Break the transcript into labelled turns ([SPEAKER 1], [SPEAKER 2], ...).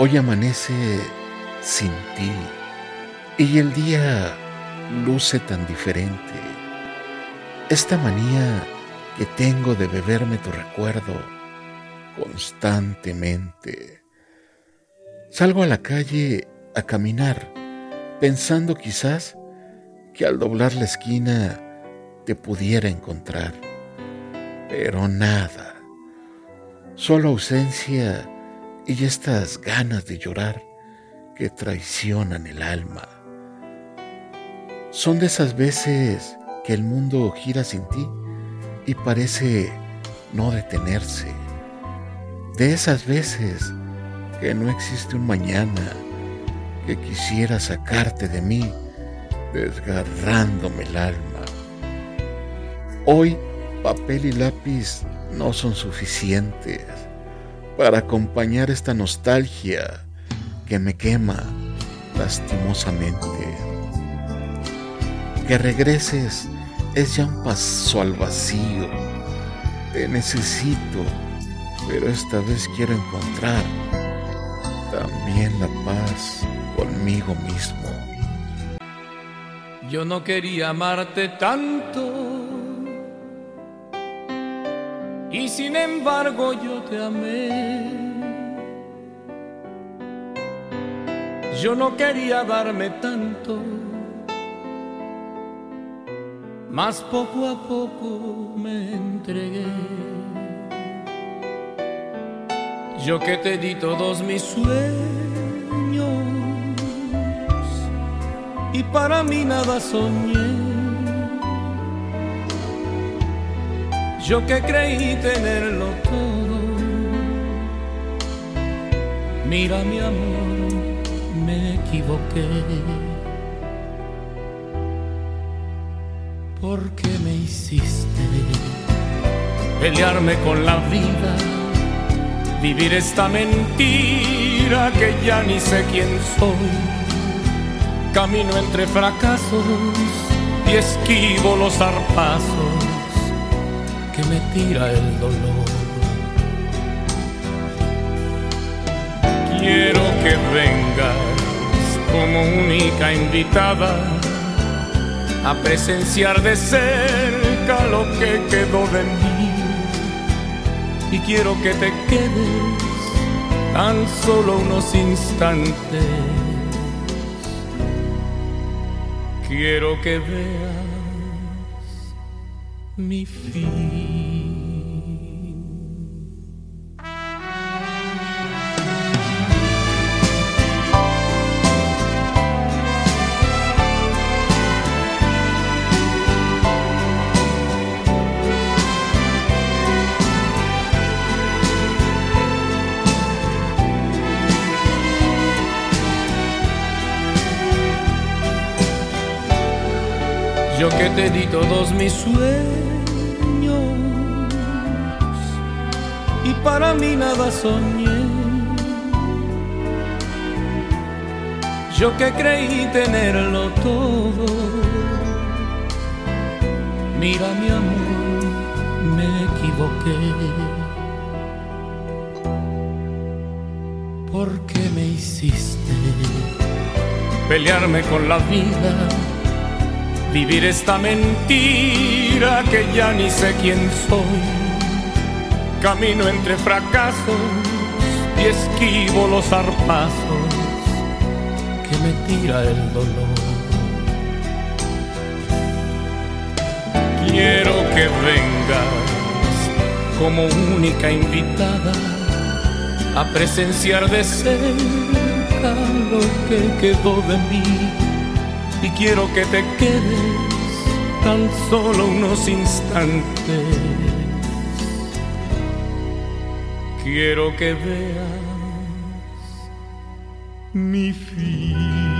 [SPEAKER 1] Hoy amanece sin ti y el día luce tan diferente. Esta manía que tengo de beberme tu recuerdo constantemente. Salgo a la calle a caminar pensando quizás que al doblar la esquina te pudiera encontrar. Pero nada, solo ausencia y estas ganas de llorar que traicionan el alma. Son de esas veces que el mundo gira sin ti y parece no detenerse. De esas veces que no existe un mañana que quisiera sacarte de mí desgarrándome el alma. Hoy papel y lápiz no son suficientes para acompañar esta nostalgia que me quema lastimosamente. Que regreses es ya un paso al vacío. Te necesito, pero esta vez quiero encontrar también la paz conmigo mismo.
[SPEAKER 2] Yo no quería amarte tanto y sin embargo yo te amé. Yo no quería darme tanto, mas poco a poco me entregué. Yo que te di todos mis sueños y para mí nada soñé. Yo que creí tenerlo todo. Mira mi amor, me equivoqué. ¿Por qué me hiciste pelearme con la vida? Vivir esta mentira que ya ni sé quién soy. Camino entre fracasos y esquivo los zarpazos que me tira el dolor. Quiero que vengas como única invitada a presenciar de cerca lo que quedó de mí. Y quiero que te quedes tan solo unos instantes. Quiero que veas mi fin. Yo que te di todos mis sueños y para mí nada soñé. Yo que creí tenerlo todo, mira mi amor, me equivoqué. ¿Por qué me hiciste pelearme con la vida? Vivir esta mentira que ya ni sé quién soy Camino entre fracasos y esquivo los zarpazos que me tira el dolor. Quiero que vengas como única invitada a presenciar de cerca lo que quedó de mí y quiero que te quedes tan solo unos instantes quiero que veas mi fin.